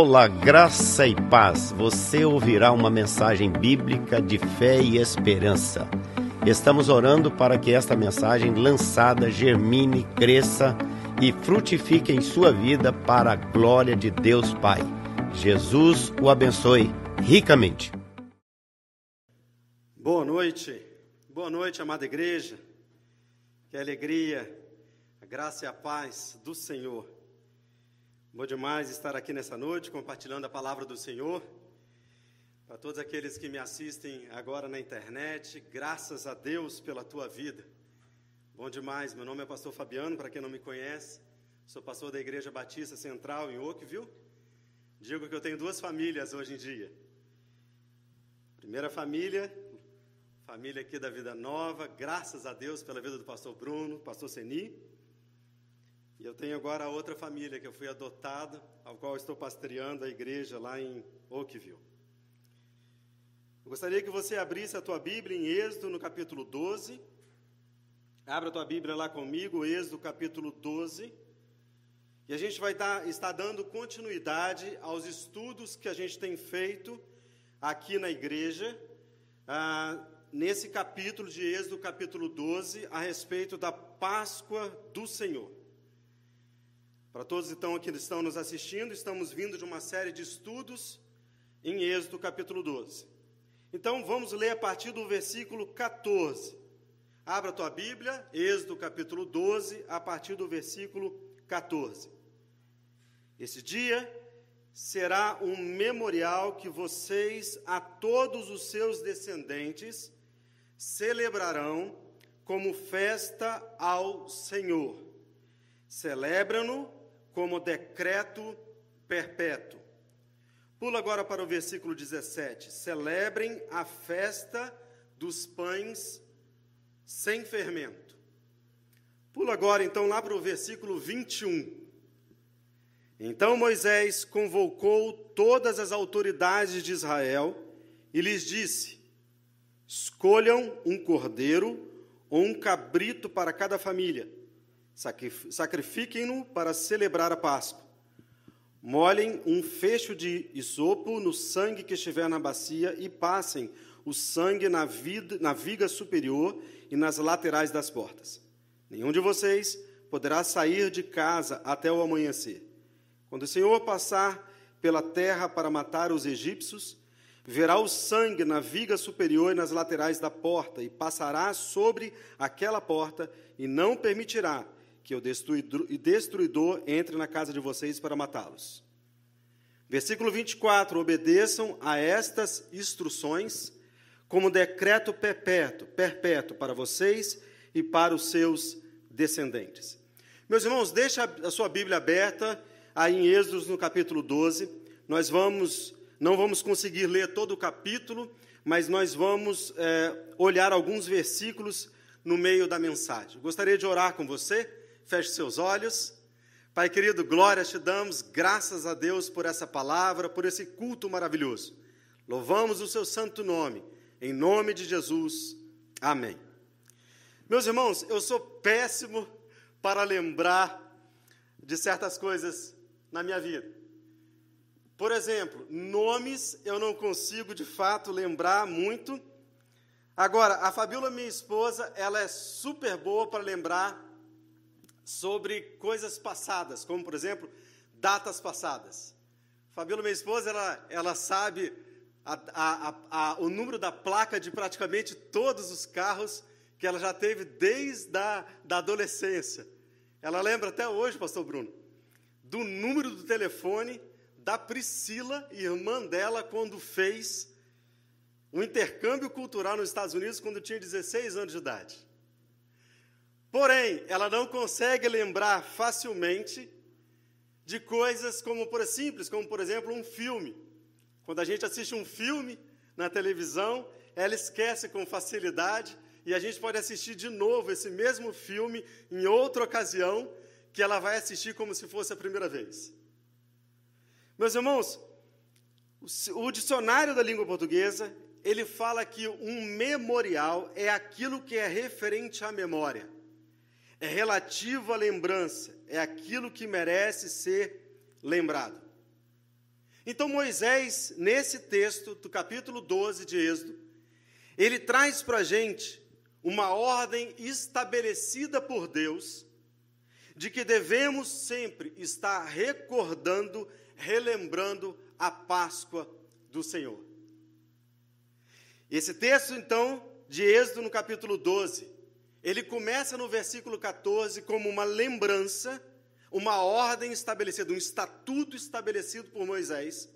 Olá, graça e paz. Você ouvirá uma mensagem bíblica de fé e esperança. Estamos orando para que esta mensagem lançada germine, cresça e frutifique em sua vida para a glória de Deus Pai. Jesus o abençoe ricamente. Boa noite, boa noite, amada igreja. Que alegria, a graça e a paz do Senhor Bom demais estar aqui nessa noite compartilhando a palavra do Senhor. Para todos aqueles que me assistem agora na internet, graças a Deus pela tua vida. Bom demais, meu nome é Pastor Fabiano, para quem não me conhece, sou pastor da Igreja Batista Central em Oakville. Digo que eu tenho duas famílias hoje em dia. Primeira família, família aqui da Vida Nova, graças a Deus pela vida do pastor Bruno, pastor Seni. E eu tenho agora outra família que eu fui adotado, ao qual estou pastoreando a igreja lá em Oakville. Eu gostaria que você abrisse a tua Bíblia em Êxodo, no capítulo 12. Abra a tua Bíblia lá comigo, Êxodo, capítulo 12. E a gente vai dar, estar dando continuidade aos estudos que a gente tem feito aqui na igreja, ah, nesse capítulo de Êxodo, capítulo 12, a respeito da Páscoa do Senhor. Para todos então que estão nos assistindo, estamos vindo de uma série de estudos em Êxodo capítulo 12. Então vamos ler a partir do versículo 14. Abra a tua Bíblia, Êxodo capítulo 12, a partir do versículo 14. Esse dia será um memorial que vocês, a todos os seus descendentes, celebrarão como festa ao Senhor. Celebram-no como decreto perpétuo. Pula agora para o versículo 17. Celebrem a festa dos pães sem fermento. Pula agora então lá para o versículo 21. Então Moisés convocou todas as autoridades de Israel e lhes disse: Escolham um cordeiro ou um cabrito para cada família Sacrifiquem-no para celebrar a Páscoa. Molhem um fecho de isopo no sangue que estiver na bacia e passem o sangue na, vida, na viga superior e nas laterais das portas. Nenhum de vocês poderá sair de casa até o amanhecer. Quando o Senhor passar pela terra para matar os egípcios, verá o sangue na viga superior e nas laterais da porta, e passará sobre aquela porta, e não permitirá que o destruidor entre na casa de vocês para matá-los. Versículo 24: Obedeçam a estas instruções como decreto perpétuo, perpétuo para vocês e para os seus descendentes. Meus irmãos, deixa a sua Bíblia aberta aí em Êxodo no capítulo 12. Nós vamos, não vamos conseguir ler todo o capítulo, mas nós vamos é, olhar alguns versículos no meio da mensagem. Gostaria de orar com você Feche seus olhos. Pai querido, glórias te damos, graças a Deus por essa palavra, por esse culto maravilhoso. Louvamos o seu santo nome, em nome de Jesus. Amém. Meus irmãos, eu sou péssimo para lembrar de certas coisas na minha vida. Por exemplo, nomes eu não consigo de fato lembrar muito. Agora, a Fabíola, minha esposa, ela é super boa para lembrar sobre coisas passadas, como, por exemplo, datas passadas. Fabíola, minha esposa, ela, ela sabe a, a, a, o número da placa de praticamente todos os carros que ela já teve desde a da adolescência. Ela lembra até hoje, pastor Bruno, do número do telefone da Priscila, irmã dela, quando fez um intercâmbio cultural nos Estados Unidos, quando tinha 16 anos de idade. Porém, ela não consegue lembrar facilmente de coisas como por simples, como por exemplo um filme. Quando a gente assiste um filme na televisão, ela esquece com facilidade e a gente pode assistir de novo esse mesmo filme em outra ocasião que ela vai assistir como se fosse a primeira vez. Meus irmãos, o dicionário da língua portuguesa, ele fala que um memorial é aquilo que é referente à memória é relativo à lembrança, é aquilo que merece ser lembrado. Então, Moisés, nesse texto do capítulo 12 de Êxodo, ele traz para a gente uma ordem estabelecida por Deus de que devemos sempre estar recordando, relembrando a Páscoa do Senhor. Esse texto, então, de Êxodo, no capítulo 12, ele começa no versículo 14 como uma lembrança, uma ordem estabelecida, um estatuto estabelecido por Moisés,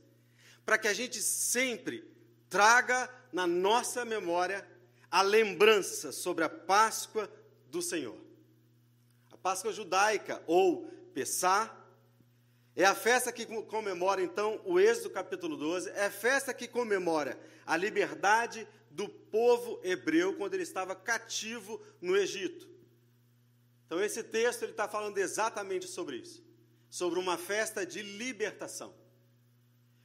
para que a gente sempre traga na nossa memória a lembrança sobre a Páscoa do Senhor. A Páscoa judaica, ou Pessá, é a festa que comemora, então, o Êxodo capítulo 12, é a festa que comemora a liberdade do povo hebreu quando ele estava cativo no Egito. Então, esse texto ele está falando exatamente sobre isso, sobre uma festa de libertação.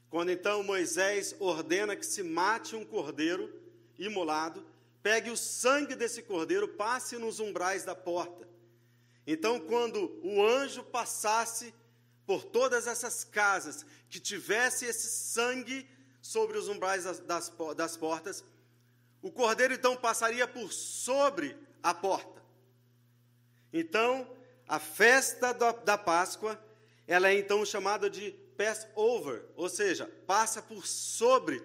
Quando então Moisés ordena que se mate um cordeiro imolado, pegue o sangue desse cordeiro, passe nos umbrais da porta. Então, quando o anjo passasse por todas essas casas que tivesse esse sangue sobre os umbrais das, das, das portas, o cordeiro então passaria por sobre a porta. Então, a festa da, da Páscoa, ela é então chamada de Passover, ou seja, passa por sobre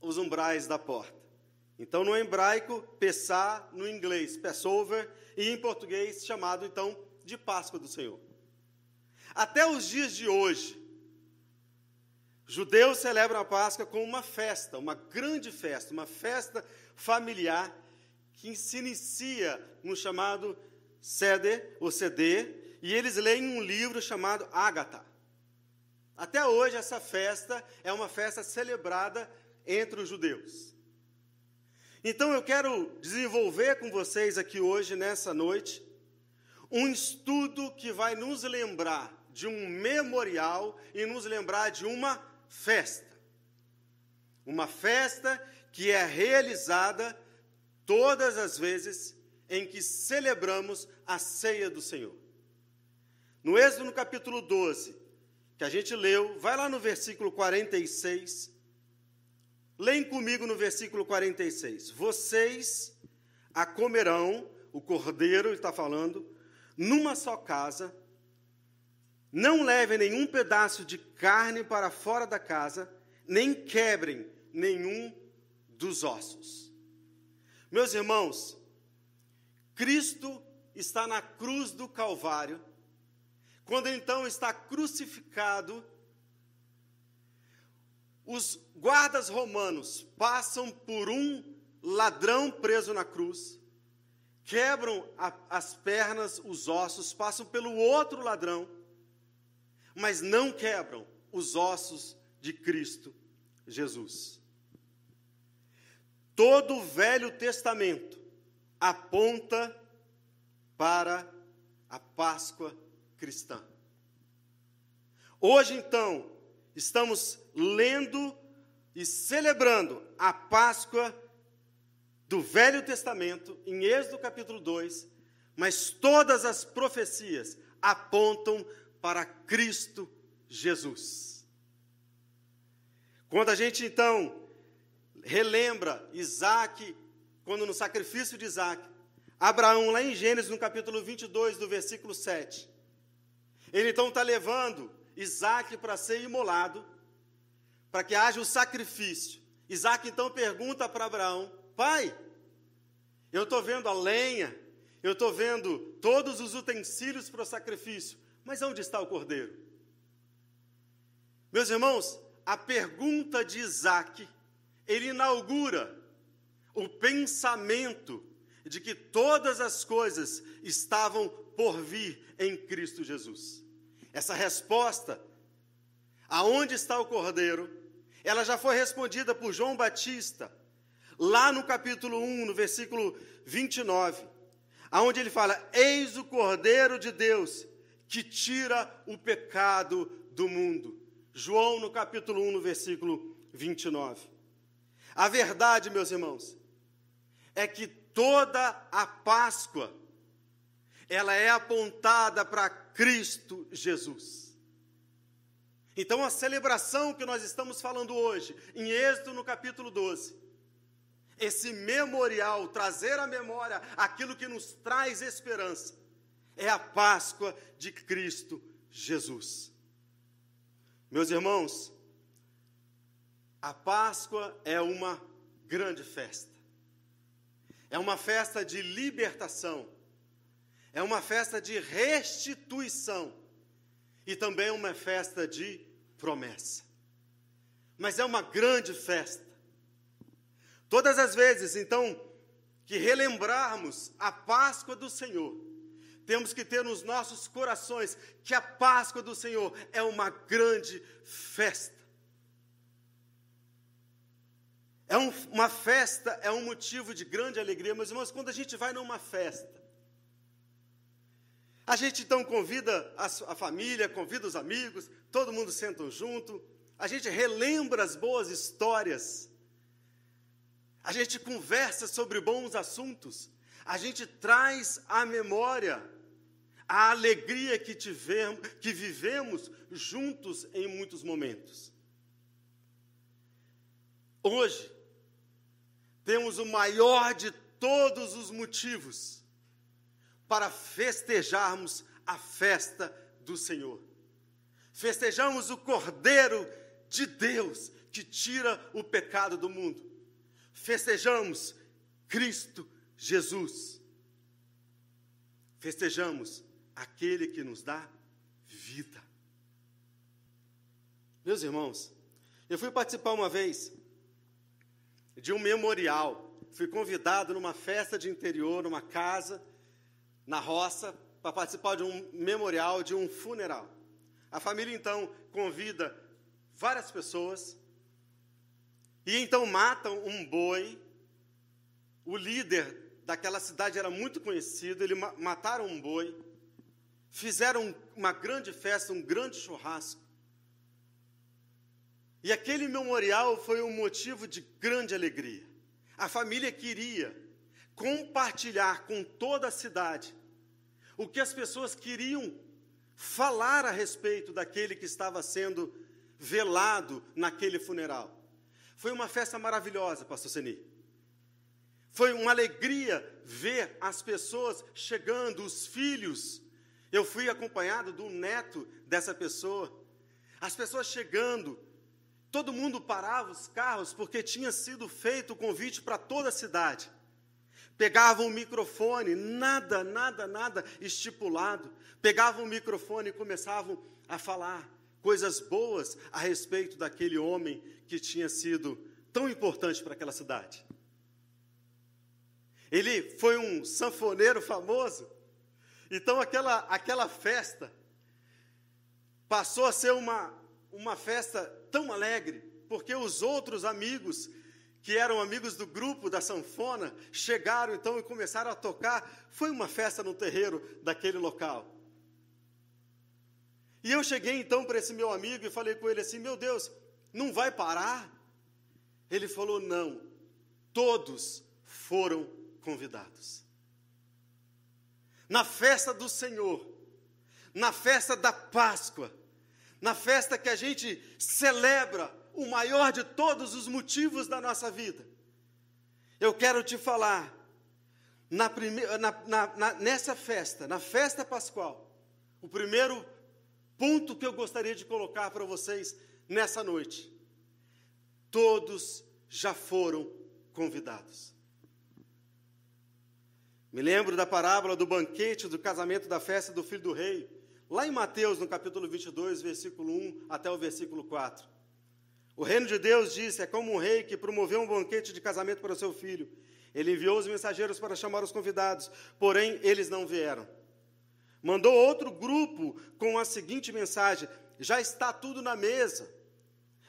os umbrais da porta. Então, no hebraico, Pessá, no inglês, Passover, e em português, chamado então de Páscoa do Senhor. Até os dias de hoje, judeus celebram a Páscoa como uma festa, uma grande festa, uma festa familiar que se inicia no chamado Seder, ou Seder, e eles leem um livro chamado Ágata. Até hoje, essa festa é uma festa celebrada entre os judeus. Então, eu quero desenvolver com vocês aqui hoje, nessa noite, um estudo que vai nos lembrar de um memorial e nos lembrar de uma festa. Uma festa que é realizada todas as vezes em que celebramos a ceia do Senhor. No Êxodo, no capítulo 12, que a gente leu, vai lá no versículo 46. Leem comigo no versículo 46. Vocês a comerão, o cordeiro está falando, numa só casa, não levem nenhum pedaço de carne para fora da casa, nem quebrem nenhum dos ossos. Meus irmãos, Cristo está na cruz do Calvário. Quando então está crucificado, os guardas romanos passam por um ladrão preso na cruz, quebram a, as pernas, os ossos, passam pelo outro ladrão mas não quebram os ossos de Cristo Jesus. Todo o Velho Testamento aponta para a Páscoa cristã. Hoje, então, estamos lendo e celebrando a Páscoa do Velho Testamento, em Êxodo capítulo 2, mas todas as profecias apontam para Cristo Jesus. Quando a gente então relembra Isaac, quando no sacrifício de Isaac, Abraão, lá em Gênesis, no capítulo 22, do versículo 7, ele então está levando Isaac para ser imolado, para que haja o sacrifício. Isaac então pergunta para Abraão: Pai, eu estou vendo a lenha, eu estou vendo todos os utensílios para o sacrifício, mas onde está o cordeiro? Meus irmãos, a pergunta de Isaac, ele inaugura o pensamento de que todas as coisas estavam por vir em Cristo Jesus. Essa resposta, aonde está o cordeiro, ela já foi respondida por João Batista, lá no capítulo 1, no versículo 29, aonde ele fala: Eis o cordeiro de Deus que tira o pecado do mundo. João, no capítulo 1, no versículo 29. A verdade, meus irmãos, é que toda a Páscoa ela é apontada para Cristo Jesus. Então, a celebração que nós estamos falando hoje, em Êxodo no capítulo 12, esse memorial, trazer à memória aquilo que nos traz esperança, é a Páscoa de Cristo Jesus. Meus irmãos, a Páscoa é uma grande festa. É uma festa de libertação. É uma festa de restituição. E também uma festa de promessa. Mas é uma grande festa. Todas as vezes, então, que relembrarmos a Páscoa do Senhor, temos que ter nos nossos corações que a Páscoa do Senhor é uma grande festa. É um, uma festa, é um motivo de grande alegria, meus irmãos, quando a gente vai numa festa, a gente então convida a, a família, convida os amigos, todo mundo senta junto, a gente relembra as boas histórias, a gente conversa sobre bons assuntos, a gente traz à memória a alegria que, tivemos, que vivemos juntos em muitos momentos. Hoje, temos o maior de todos os motivos para festejarmos a festa do Senhor. Festejamos o Cordeiro de Deus que tira o pecado do mundo. Festejamos Cristo Jesus. Festejamos aquele que nos dá vida. Meus irmãos, eu fui participar uma vez de um memorial. Fui convidado numa festa de interior, numa casa, na roça, para participar de um memorial, de um funeral. A família então convida várias pessoas e então matam um boi. O líder daquela cidade era muito conhecido, eles mataram um boi fizeram uma grande festa, um grande churrasco. E aquele memorial foi um motivo de grande alegria. A família queria compartilhar com toda a cidade o que as pessoas queriam falar a respeito daquele que estava sendo velado naquele funeral. Foi uma festa maravilhosa, pastor Seni. Foi uma alegria ver as pessoas chegando, os filhos, eu fui acompanhado do neto dessa pessoa. As pessoas chegando, todo mundo parava os carros porque tinha sido feito o convite para toda a cidade. Pegavam o microfone, nada, nada, nada estipulado. Pegavam o microfone e começavam a falar coisas boas a respeito daquele homem que tinha sido tão importante para aquela cidade. Ele foi um sanfoneiro famoso então aquela, aquela festa passou a ser uma, uma festa tão alegre, porque os outros amigos, que eram amigos do grupo da sanfona, chegaram então e começaram a tocar. Foi uma festa no terreiro daquele local. E eu cheguei então para esse meu amigo e falei com ele assim: Meu Deus, não vai parar? Ele falou: Não, todos foram convidados na festa do Senhor, na festa da Páscoa, na festa que a gente celebra o maior de todos os motivos da nossa vida. Eu quero te falar, na prime... na, na, nessa festa, na festa pascual, o primeiro ponto que eu gostaria de colocar para vocês nessa noite: todos já foram convidados. Me lembro da parábola do banquete, do casamento, da festa do filho do rei, lá em Mateus, no capítulo 22, versículo 1 até o versículo 4. O reino de Deus disse: é como um rei que promoveu um banquete de casamento para o seu filho. Ele enviou os mensageiros para chamar os convidados, porém eles não vieram. Mandou outro grupo com a seguinte mensagem: já está tudo na mesa,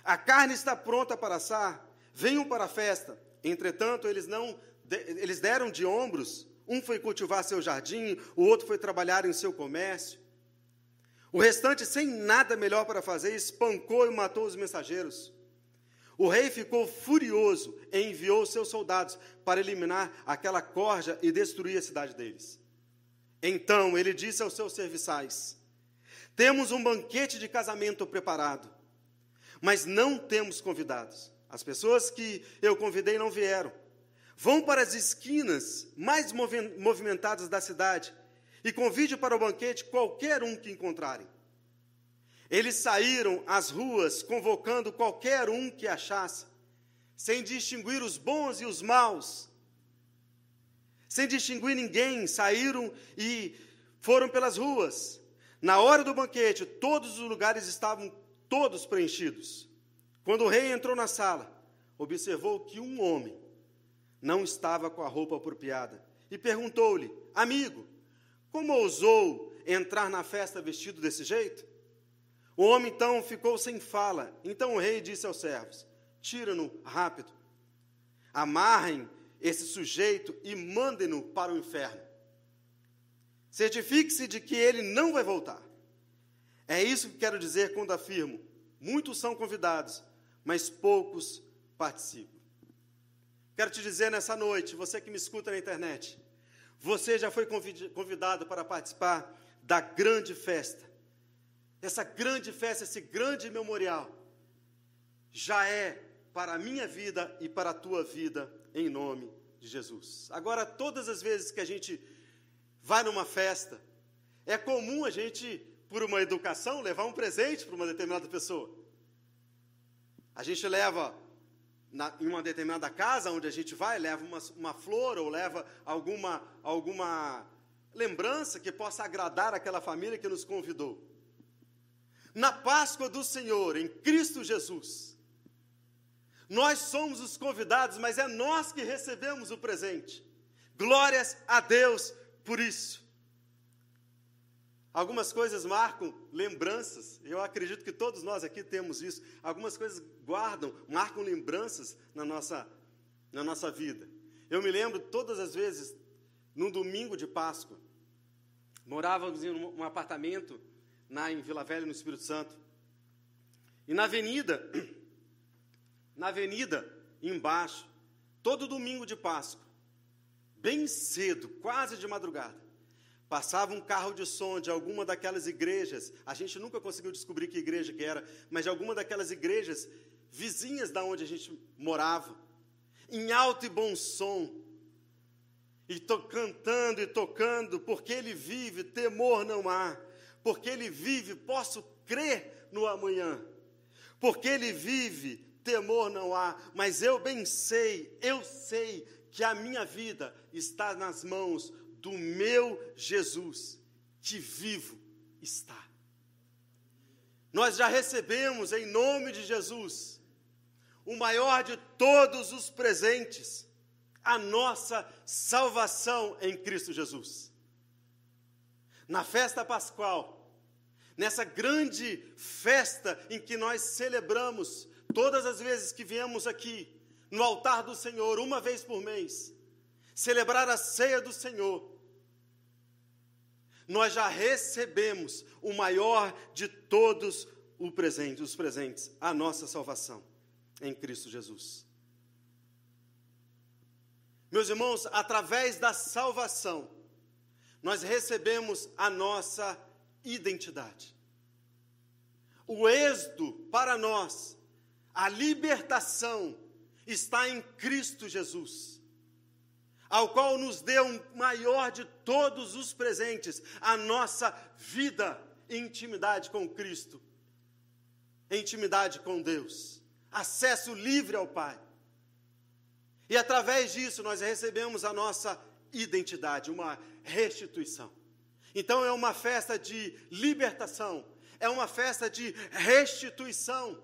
a carne está pronta para assar, venham para a festa. Entretanto, eles não, eles deram de ombros um foi cultivar seu jardim, o outro foi trabalhar em seu comércio. O restante, sem nada melhor para fazer, espancou e matou os mensageiros. O rei ficou furioso e enviou seus soldados para eliminar aquela corja e destruir a cidade deles. Então ele disse aos seus serviçais: Temos um banquete de casamento preparado, mas não temos convidados. As pessoas que eu convidei não vieram. Vão para as esquinas mais movimentadas da cidade e convide para o banquete qualquer um que encontrarem. Eles saíram às ruas convocando qualquer um que achasse, sem distinguir os bons e os maus. Sem distinguir ninguém, saíram e foram pelas ruas. Na hora do banquete, todos os lugares estavam todos preenchidos. Quando o rei entrou na sala, observou que um homem não estava com a roupa apropriada e perguntou-lhe: Amigo, como ousou entrar na festa vestido desse jeito? O homem então ficou sem fala. Então o rei disse aos servos: Tira-no rápido, amarrem esse sujeito e mandem-no para o inferno. Certifique-se de que ele não vai voltar. É isso que quero dizer quando afirmo: muitos são convidados, mas poucos participam. Quero te dizer nessa noite, você que me escuta na internet, você já foi convidado para participar da grande festa. Essa grande festa, esse grande memorial, já é para a minha vida e para a tua vida, em nome de Jesus. Agora, todas as vezes que a gente vai numa festa, é comum a gente, por uma educação, levar um presente para uma determinada pessoa. A gente leva na, em uma determinada casa onde a gente vai, leva uma, uma flor ou leva alguma, alguma lembrança que possa agradar aquela família que nos convidou. Na Páscoa do Senhor, em Cristo Jesus, nós somos os convidados, mas é nós que recebemos o presente. Glórias a Deus por isso. Algumas coisas marcam lembranças, eu acredito que todos nós aqui temos isso. Algumas coisas guardam, marcam lembranças na nossa, na nossa vida. Eu me lembro todas as vezes, num domingo de Páscoa, morávamos em um apartamento na, em Vila Velha, no Espírito Santo. E na avenida, na avenida embaixo, todo domingo de Páscoa, bem cedo, quase de madrugada, Passava um carro de som de alguma daquelas igrejas, a gente nunca conseguiu descobrir que igreja que era, mas de alguma daquelas igrejas vizinhas da onde a gente morava, em alto e bom som, e to, cantando e tocando, porque ele vive, temor não há, porque ele vive, posso crer no amanhã, porque ele vive, temor não há, mas eu bem sei, eu sei que a minha vida está nas mãos do meu Jesus, que vivo está. Nós já recebemos em nome de Jesus o maior de todos os presentes, a nossa salvação em Cristo Jesus. Na festa pascual, nessa grande festa em que nós celebramos todas as vezes que viemos aqui no altar do Senhor, uma vez por mês, celebrar a ceia do Senhor, nós já recebemos o maior de todos os presentes, a nossa salvação em Cristo Jesus. Meus irmãos, através da salvação, nós recebemos a nossa identidade. O êxodo para nós, a libertação, está em Cristo Jesus ao qual nos deu o maior de todos os presentes, a nossa vida em intimidade com Cristo, intimidade com Deus, acesso livre ao Pai. E através disso nós recebemos a nossa identidade, uma restituição. Então é uma festa de libertação, é uma festa de restituição,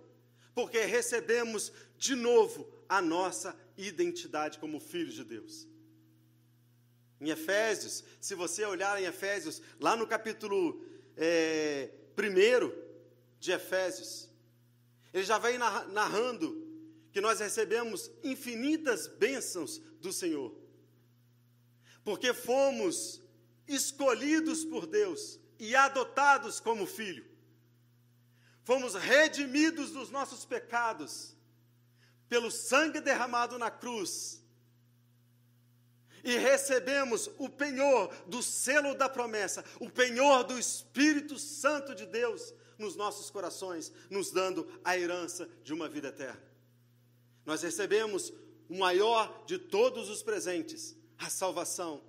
porque recebemos de novo a nossa identidade como filhos de Deus. Em Efésios, se você olhar em Efésios, lá no capítulo é, 1 de Efésios, ele já vem narrando que nós recebemos infinitas bênçãos do Senhor, porque fomos escolhidos por Deus e adotados como filho, fomos redimidos dos nossos pecados pelo sangue derramado na cruz e recebemos o penhor do selo da promessa, o penhor do Espírito Santo de Deus nos nossos corações, nos dando a herança de uma vida eterna. Nós recebemos o maior de todos os presentes, a salvação.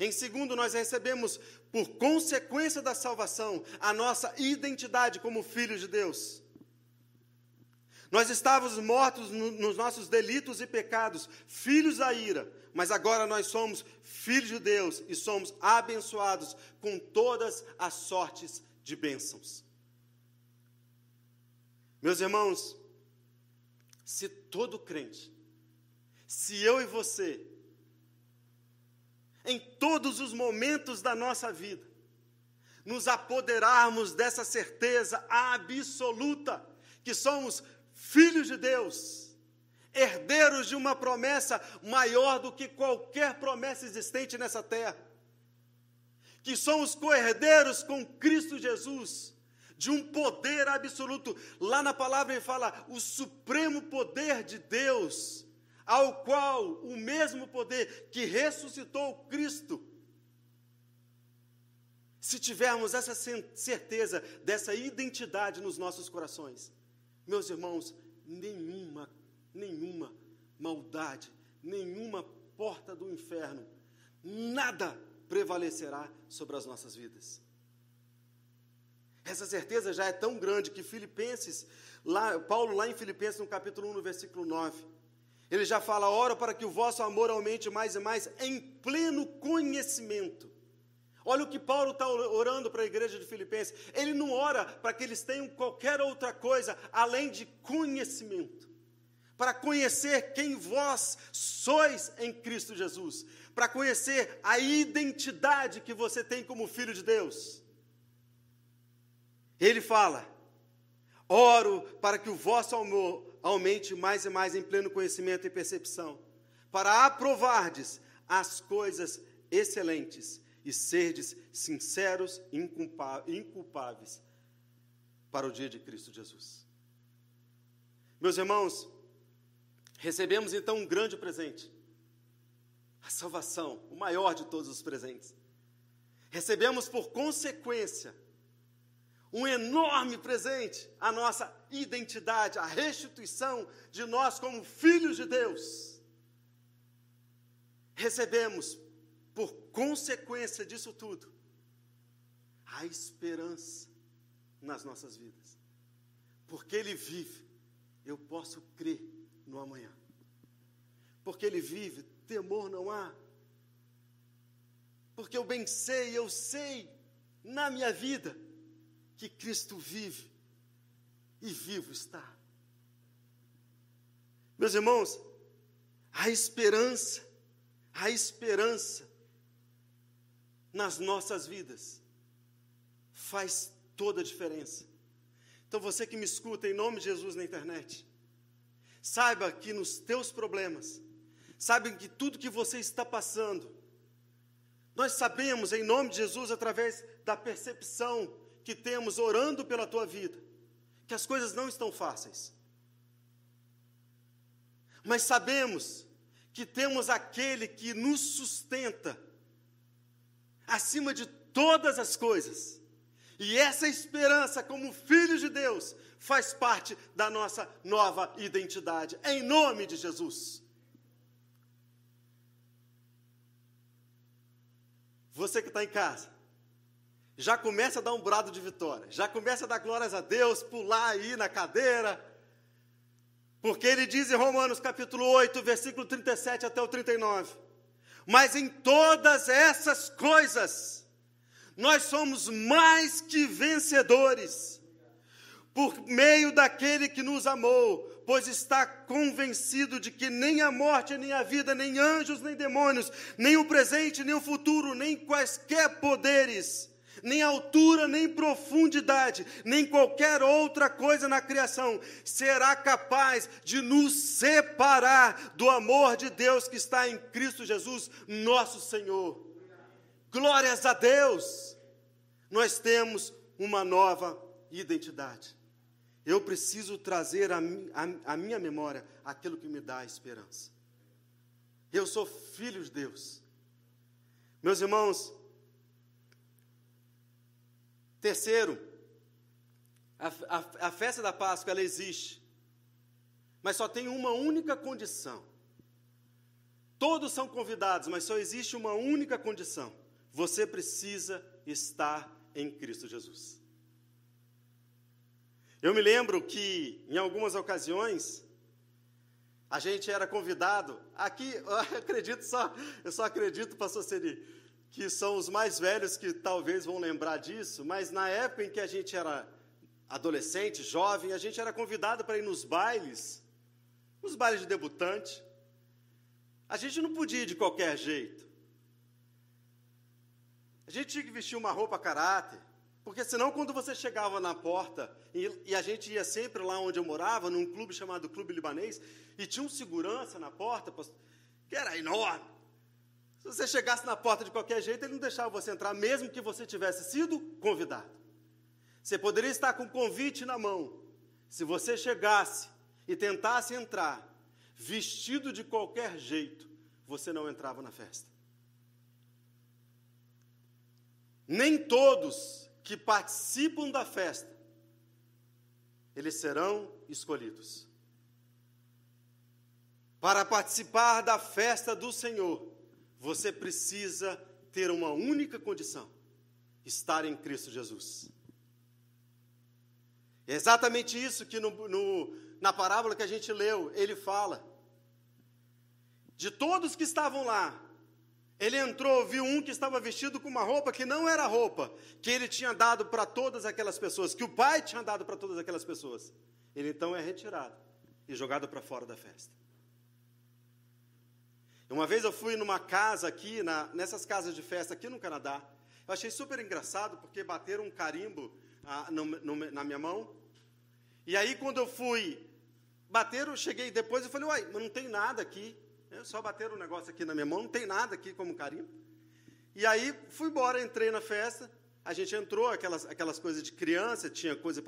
Em segundo, nós recebemos, por consequência da salvação, a nossa identidade como filhos de Deus. Nós estávamos mortos no, nos nossos delitos e pecados, filhos da ira, mas agora nós somos filhos de Deus e somos abençoados com todas as sortes de bênçãos. Meus irmãos, se todo crente, se eu e você, em todos os momentos da nossa vida, nos apoderarmos dessa certeza absoluta que somos filhos de Deus, herdeiros de uma promessa maior do que qualquer promessa existente nessa terra, que somos co-herdeiros com Cristo Jesus, de um poder absoluto. Lá na palavra ele fala o supremo poder de Deus, ao qual o mesmo poder que ressuscitou Cristo. Se tivermos essa certeza dessa identidade nos nossos corações, meus irmãos, nenhuma, nenhuma maldade, nenhuma porta do inferno, nada prevalecerá sobre as nossas vidas. Essa certeza já é tão grande que Filipenses, lá, Paulo lá em Filipenses, no capítulo 1, no versículo 9, ele já fala, ora para que o vosso amor aumente mais e mais em pleno conhecimento Olha o que Paulo está orando para a igreja de Filipenses. Ele não ora para que eles tenham qualquer outra coisa além de conhecimento. Para conhecer quem vós sois em Cristo Jesus. Para conhecer a identidade que você tem como filho de Deus. Ele fala: oro para que o vosso amor aumente mais e mais em pleno conhecimento e percepção, para aprovardes as coisas excelentes e serdes sinceros e inculpáveis para o dia de Cristo Jesus. Meus irmãos, recebemos então um grande presente, a salvação, o maior de todos os presentes. Recebemos por consequência um enorme presente, a nossa identidade, a restituição de nós como filhos de Deus. Recebemos por consequência disso tudo, há esperança nas nossas vidas. Porque Ele vive, eu posso crer no amanhã. Porque Ele vive, temor não há. Porque eu bem sei, eu sei na minha vida que Cristo vive e vivo está. Meus irmãos, a esperança, a esperança nas nossas vidas faz toda a diferença. Então você que me escuta em nome de Jesus na internet, saiba que nos teus problemas, saiba que tudo que você está passando, nós sabemos em nome de Jesus através da percepção que temos orando pela tua vida, que as coisas não estão fáceis. Mas sabemos que temos aquele que nos sustenta acima de todas as coisas. E essa esperança, como filhos de Deus, faz parte da nossa nova identidade, em nome de Jesus. Você que está em casa, já começa a dar um brado de vitória, já começa a dar glórias a Deus, pular aí na cadeira, porque ele diz em Romanos capítulo 8, versículo 37 até o 39 mas em todas essas coisas, nós somos mais que vencedores, por meio daquele que nos amou, pois está convencido de que nem a morte, nem a vida, nem anjos, nem demônios, nem o presente, nem o futuro, nem quaisquer poderes, nem altura, nem profundidade, nem qualquer outra coisa na criação será capaz de nos separar do amor de Deus que está em Cristo Jesus, nosso Senhor. Glórias a Deus! Nós temos uma nova identidade. Eu preciso trazer a minha memória aquilo que me dá esperança. Eu sou filho de Deus. Meus irmãos, Terceiro, A, a, a festa da Páscoa, ela existe. Mas só tem uma única condição. Todos são convidados, mas só existe uma única condição. Você precisa estar em Cristo Jesus. Eu me lembro que, em algumas ocasiões, a gente era convidado. Aqui, eu acredito só, eu só acredito, pastor Seri, que são os mais velhos que talvez vão lembrar disso, mas na época em que a gente era adolescente, jovem, a gente era convidado para ir nos bailes, nos bailes de debutante. A gente não podia ir de qualquer jeito. A gente tinha que vestir uma roupa caráter, porque senão quando você chegava na porta, e, a gente ia sempre lá onde eu morava, num clube chamado Clube Libanês, e tinha um segurança na porta, que era enorme. Se você chegasse na porta de qualquer jeito, ele não deixava você entrar, mesmo que você tivesse sido convidado. Você poderia estar com o convite na mão. Se você chegasse e tentasse entrar, vestido de qualquer jeito, você não entrava na festa. Nem todos que participam da festa, eles serão escolhidos. Para participar da festa do Senhor, você precisa ter uma única condição: estar em Cristo Jesus. É exatamente isso que no, no, na parábola que a gente leu, ele fala. De todos que estavam lá, ele entrou, viu um que estava vestido com uma roupa que não era roupa, que ele tinha dado para todas aquelas pessoas, que o pai tinha dado para todas aquelas pessoas. Ele então é retirado e jogado para fora da festa. Uma vez eu fui numa casa aqui, na, nessas casas de festa aqui no Canadá. Eu achei super engraçado porque bateram um carimbo ah, no, no, na minha mão. E aí, quando eu fui bater, eu cheguei depois e falei, uai, mas não tem nada aqui. Eu só bateram um negócio aqui na minha mão, não tem nada aqui como carimbo. E aí, fui embora, entrei na festa. A gente entrou, aquelas, aquelas coisas de criança, tinha coisa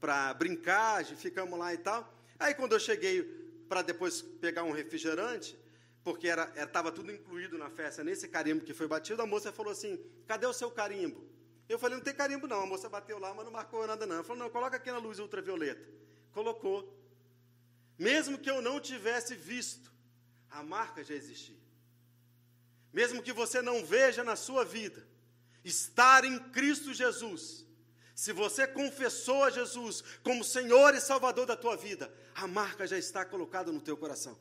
para brincar, ficamos lá e tal. Aí, quando eu cheguei para depois pegar um refrigerante, porque estava era, era, tudo incluído na festa, nesse carimbo que foi batido, a moça falou assim: cadê o seu carimbo? Eu falei, não tem carimbo não. A moça bateu lá, mas não marcou nada não. Ela falou, não, coloca aqui na luz ultravioleta. Colocou. Mesmo que eu não tivesse visto, a marca já existia. Mesmo que você não veja na sua vida, estar em Cristo Jesus, se você confessou a Jesus como Senhor e Salvador da tua vida, a marca já está colocada no teu coração.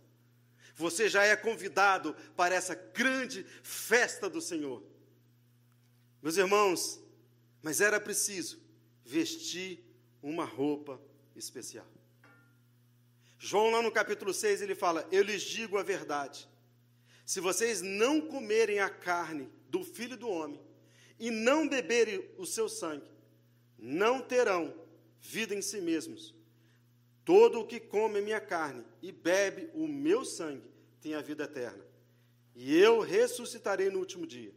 Você já é convidado para essa grande festa do Senhor. Meus irmãos, mas era preciso vestir uma roupa especial. João, lá no capítulo 6, ele fala: Eu lhes digo a verdade. Se vocês não comerem a carne do filho do homem e não beberem o seu sangue, não terão vida em si mesmos. Todo o que come minha carne e bebe o meu sangue tem a vida eterna. E eu ressuscitarei no último dia.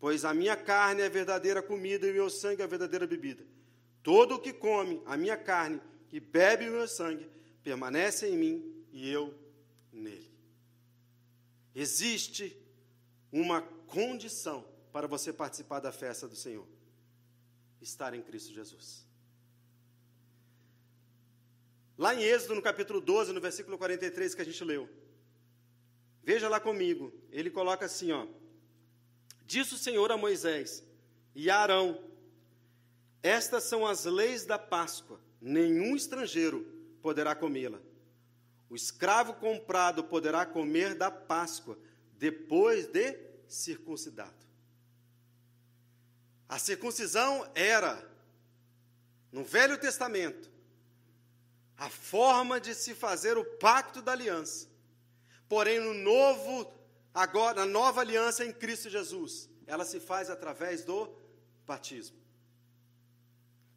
Pois a minha carne é a verdadeira comida e o meu sangue é a verdadeira bebida. Todo o que come a minha carne e bebe o meu sangue permanece em mim e eu nele. Existe uma condição para você participar da festa do Senhor: estar em Cristo Jesus. Lá em Êxodo, no capítulo 12, no versículo 43 que a gente leu. Veja lá comigo. Ele coloca assim, ó: Disse o Senhor a Moisés e a Arão: Estas são as leis da Páscoa, nenhum estrangeiro poderá comê-la. O escravo comprado poderá comer da Páscoa depois de circuncidado. A circuncisão era, no Velho Testamento, a forma de se fazer o pacto da aliança. Porém, no Novo agora, na nova aliança em Cristo Jesus, ela se faz através do batismo.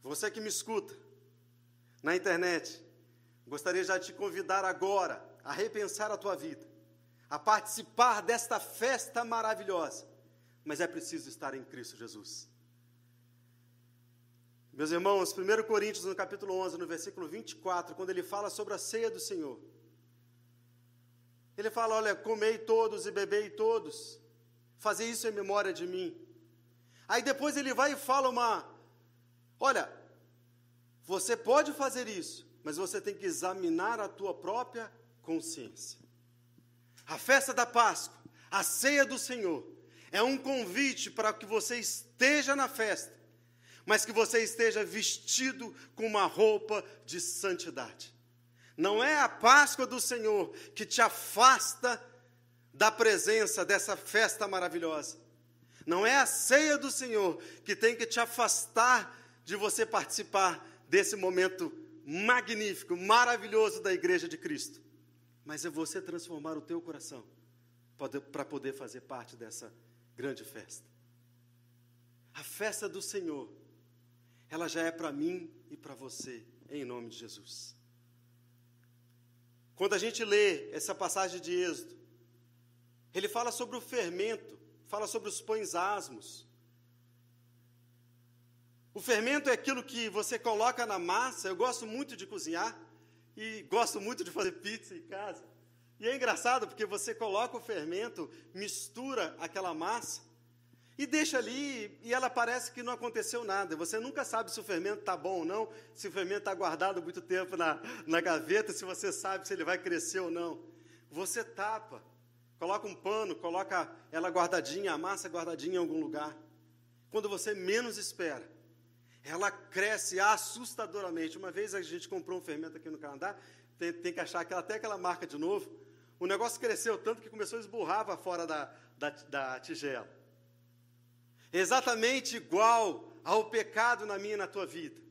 Você que me escuta na internet, gostaria já de te convidar agora a repensar a tua vida, a participar desta festa maravilhosa, mas é preciso estar em Cristo Jesus. Meus irmãos, 1 Coríntios, no capítulo 11, no versículo 24, quando ele fala sobre a ceia do Senhor, ele fala: Olha, comei todos e bebei todos, fazer isso em memória de mim. Aí depois ele vai e fala uma: Olha, Você pode fazer isso, mas você tem que examinar a tua própria consciência. A festa da Páscoa, a ceia do Senhor, é um convite para que você esteja na festa, mas que você esteja vestido com uma roupa de santidade. Não é a Páscoa do Senhor que te afasta da presença dessa festa maravilhosa. Não é a ceia do Senhor que tem que te afastar de você participar desse momento magnífico, maravilhoso da igreja de Cristo. Mas é você transformar o teu coração para poder fazer parte dessa grande festa. A festa do Senhor, ela já é para mim e para você, em nome de Jesus. Quando a gente lê essa passagem de Êxodo, ele fala sobre o fermento, fala sobre os pães asmos. O fermento é aquilo que você coloca na massa. Eu gosto muito de cozinhar e gosto muito de fazer pizza em casa. E é engraçado porque você coloca o fermento, mistura aquela massa e deixa ali e ela parece que não aconteceu nada. Você nunca sabe se o fermento está bom ou não, se o fermento está guardado muito tempo na, na gaveta, se você sabe se ele vai crescer ou não. Você tapa, coloca um pano, coloca ela guardadinha, a massa guardadinha em algum lugar. Quando você menos espera, ela cresce assustadoramente. Uma vez a gente comprou um fermento aqui no Canadá, tem, tem que achar aquela, até aquela marca de novo. O negócio cresceu tanto que começou a esburrar fora da, da, da tigela. Exatamente igual ao pecado na minha e na tua vida.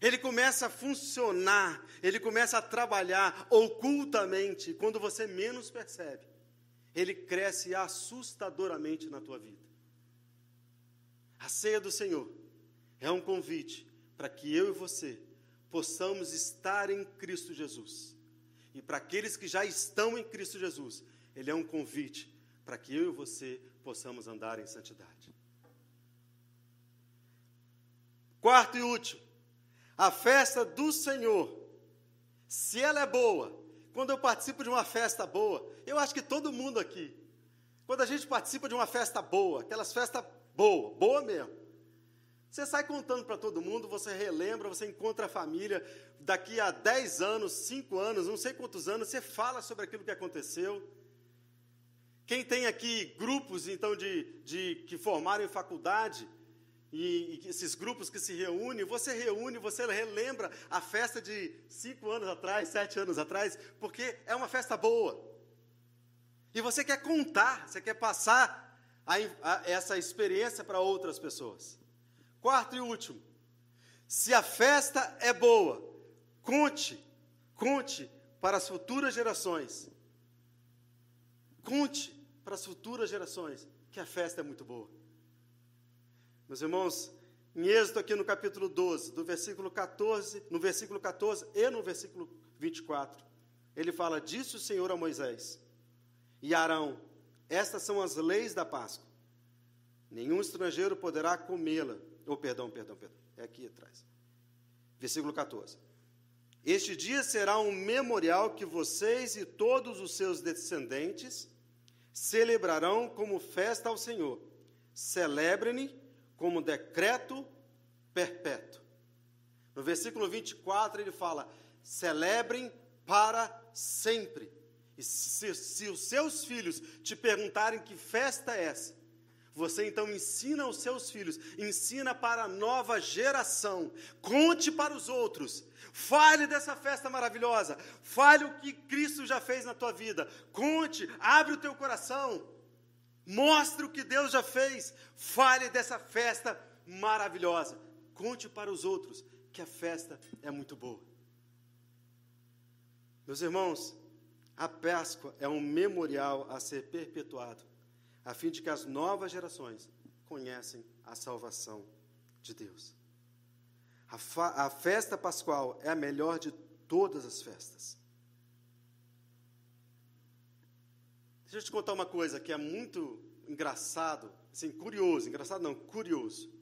Ele começa a funcionar, ele começa a trabalhar ocultamente, quando você menos percebe. Ele cresce assustadoramente na tua vida. A ceia do Senhor é um convite para que eu e você possamos estar em Cristo Jesus. E para aqueles que já estão em Cristo Jesus, ele é um convite para que eu e você possamos andar em santidade. Quarto e último, a festa do Senhor. Se ela é boa, quando eu participo de uma festa boa, eu acho que todo mundo aqui, quando a gente participa de uma festa boa, aquelas festas boa, boa mesmo, você sai contando para todo mundo, você relembra, você encontra a família, daqui a 10 anos, 5 anos, não sei quantos anos, você fala sobre aquilo que aconteceu. Quem tem aqui grupos, então, de, de que formaram em faculdade, e, e, esses grupos que se reúnem, você reúne, você relembra a festa de cinco anos atrás, sete anos atrás, porque é uma festa boa. E você quer contar, você quer passar a, a, essa experiência para outras pessoas. Quarto e último, se a festa é boa, conte, conte para as futuras gerações. Conte para as futuras gerações que a festa é muito boa. Meus irmãos, em Êxodo aqui no capítulo 12, do versículo 14, no versículo 14 e no versículo 24, ele fala: Disse o Senhor a Moisés e Arão: Estas são as leis da Páscoa. Nenhum estrangeiro poderá comê-la. Oh, perdão, perdão, perdão. É aqui atrás. Versículo 14. Este dia será um memorial que vocês e todos os seus descendentes celebrarão como festa ao Senhor. Celebrem como decreto perpétuo. No versículo 24 ele fala: celebrem para sempre. E se, se, os seus filhos te perguntarem que festa é essa, você então ensina aos seus filhos, ensina para a nova geração, conte para os outros Fale dessa festa maravilhosa. Fale o que Cristo já fez na tua vida. Conte, abre o teu coração. Mostre o que Deus já fez. Fale dessa festa maravilhosa. Conte para os outros que a festa é muito boa. Meus irmãos, a Páscoa é um memorial a ser perpetuado, a fim de que as novas gerações conhecem a salvação de Deus. A, a festa pascual é a melhor de todas as festas. Deixa eu te contar uma coisa que é muito engraçado, assim, curioso, engraçado não, curioso.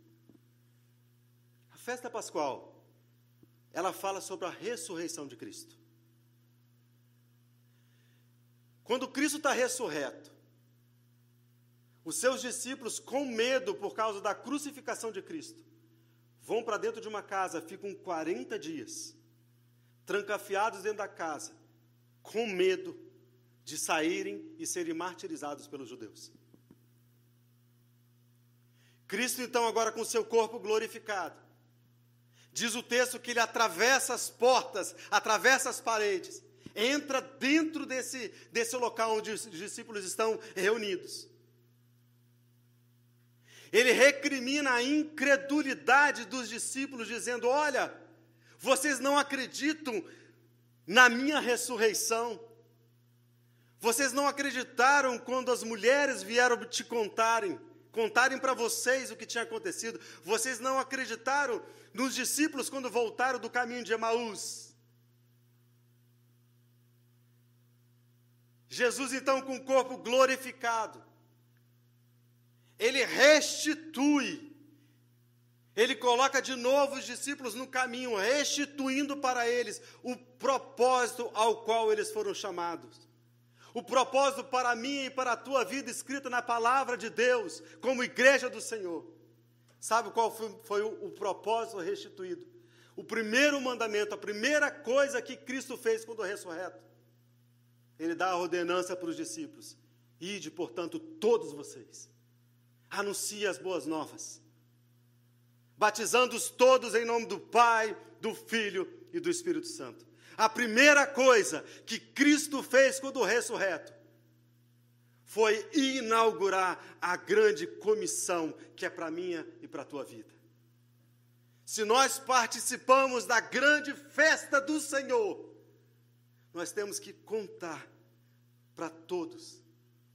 A festa pascual, ela fala sobre a ressurreição de Cristo. Quando Cristo está ressurreto, os seus discípulos, com medo por causa da crucificação de Cristo, vão para dentro de uma casa, ficam 40 dias, trancafiados dentro da casa, com medo de saírem e serem martirizados pelos judeus. Cristo, então, agora com seu corpo glorificado, diz o texto que ele atravessa as portas, atravessa as paredes, entra dentro desse, desse local onde os discípulos estão reunidos. Ele recrimina a incredulidade dos discípulos, dizendo: Olha, vocês não acreditam na minha ressurreição. Vocês não acreditaram quando as mulheres vieram te contarem, contarem para vocês o que tinha acontecido. Vocês não acreditaram nos discípulos quando voltaram do caminho de Emaús. Jesus, então, com o corpo glorificado, ele restitui, ele coloca de novo os discípulos no caminho, restituindo para eles o propósito ao qual eles foram chamados. O propósito para mim e para a tua vida escrito na palavra de Deus, como igreja do Senhor. Sabe qual foi, foi o, o propósito restituído? O primeiro mandamento, a primeira coisa que Cristo fez quando ressurreto. Ele dá a ordenança para os discípulos: Ide, portanto, todos vocês anuncia as boas novas, batizando-os todos em nome do Pai, do Filho e do Espírito Santo. A primeira coisa que Cristo fez quando ressurreto foi inaugurar a grande comissão que é para minha e para a tua vida. Se nós participamos da grande festa do Senhor, nós temos que contar para todos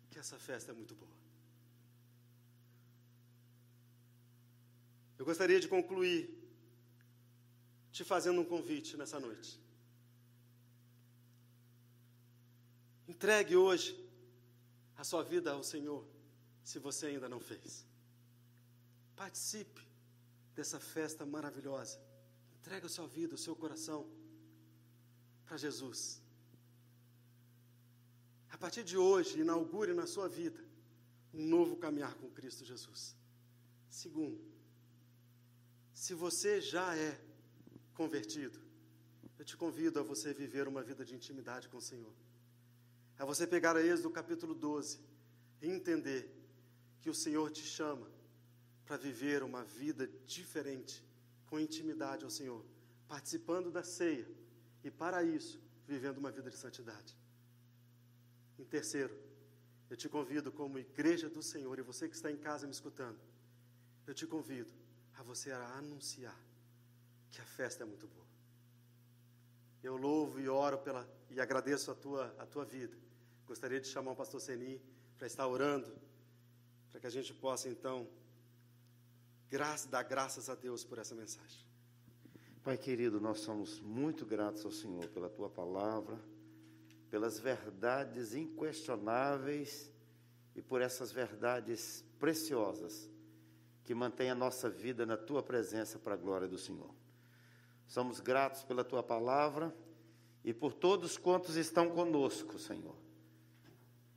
que essa festa é muito boa. Eu gostaria de concluir te fazendo um convite nessa noite. Entregue hoje a sua vida ao Senhor, se você ainda não fez. Participe dessa festa maravilhosa. Entregue a sua vida, o seu coração para Jesus. A partir de hoje, inaugure na sua vida um novo caminhar com Cristo Jesus. Segundo, se você já é convertido, eu te convido a você viver uma vida de intimidade com o Senhor. A você pegar a Êxodo capítulo 12 e entender que o Senhor te chama para viver uma vida diferente, com intimidade ao Senhor, participando da ceia e, para isso, vivendo uma vida de santidade. Em terceiro, eu te convido, como igreja do Senhor, e você que está em casa me escutando, eu te convido a você anunciar que a festa é muito boa. Eu louvo e oro pela e agradeço a tua a tua vida. Gostaria de chamar o pastor Seni para estar orando, para que a gente possa então graça, dar graças a Deus por essa mensagem. Pai querido, nós somos muito gratos ao Senhor pela tua palavra, pelas verdades inquestionáveis e por essas verdades preciosas que mantém a nossa vida na tua presença para a glória do Senhor. Somos gratos pela tua palavra e por todos quantos estão conosco, Senhor.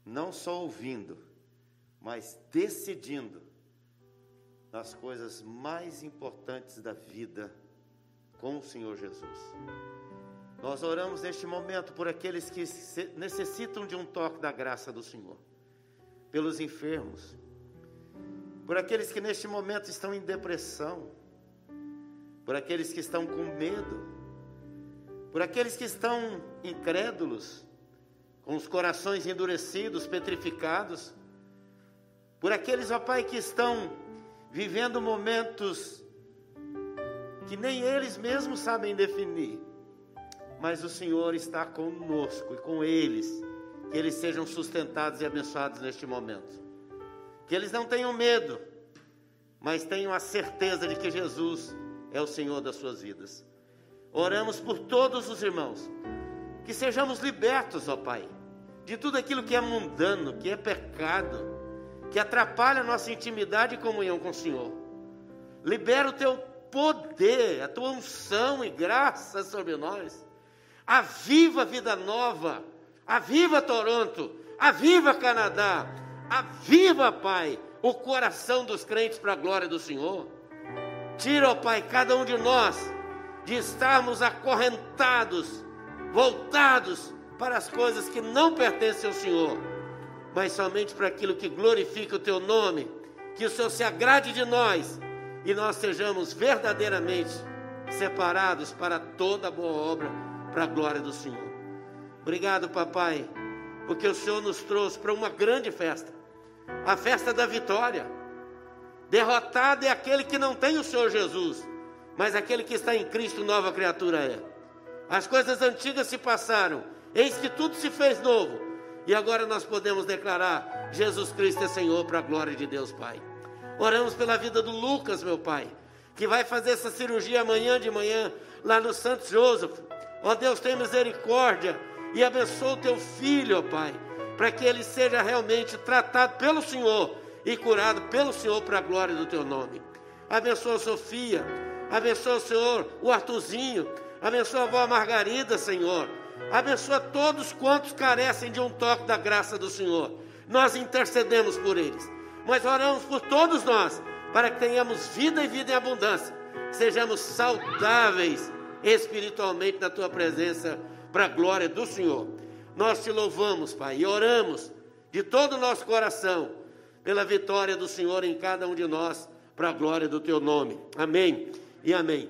Não só ouvindo, mas decidindo nas coisas mais importantes da vida com o Senhor Jesus. Nós oramos neste momento por aqueles que necessitam de um toque da graça do Senhor, pelos enfermos, por aqueles que neste momento estão em depressão, por aqueles que estão com medo, por aqueles que estão incrédulos, com os corações endurecidos, petrificados, por aqueles, ó Pai, que estão vivendo momentos que nem eles mesmos sabem definir, mas o Senhor está conosco e com eles, que eles sejam sustentados e abençoados neste momento. Que eles não tenham medo, mas tenham a certeza de que Jesus é o Senhor das suas vidas. Oramos por todos os irmãos, que sejamos libertos, ó Pai, de tudo aquilo que é mundano, que é pecado, que atrapalha a nossa intimidade e comunhão com o Senhor. Libera o teu poder, a tua unção e graça sobre nós. Aviva a vida nova, aviva Toronto, aviva Canadá, Aviva, Pai, o coração dos crentes para a glória do Senhor. Tira, ó Pai, cada um de nós de estarmos acorrentados, voltados para as coisas que não pertencem ao Senhor, mas somente para aquilo que glorifica o Teu nome, que o Senhor se agrade de nós e nós sejamos verdadeiramente separados para toda boa obra, para a glória do Senhor. Obrigado, papai, porque o Senhor nos trouxe para uma grande festa a festa da vitória. Derrotado é aquele que não tem o Senhor Jesus, mas aquele que está em Cristo, nova criatura é. As coisas antigas se passaram, eis que tudo se fez novo, e agora nós podemos declarar: Jesus Cristo é Senhor, para a glória de Deus Pai. Oramos pela vida do Lucas, meu Pai, que vai fazer essa cirurgia amanhã de manhã, lá no Santo Joseph. Ó Deus, tem misericórdia e abençoa o teu filho, ó Pai, para que ele seja realmente tratado pelo Senhor e curado pelo Senhor para a glória do teu nome. Abençoa a Sofia, abençoa o Senhor, o Artuzinho, abençoa a avó Margarida, Senhor. Abençoa todos quantos carecem de um toque da graça do Senhor. Nós intercedemos por eles, mas oramos por todos nós, para que tenhamos vida e vida em abundância, sejamos saudáveis espiritualmente na tua presença, para a glória do Senhor. Nós te louvamos, Pai, e oramos de todo o nosso coração pela vitória do Senhor em cada um de nós, para a glória do teu nome. Amém e amém.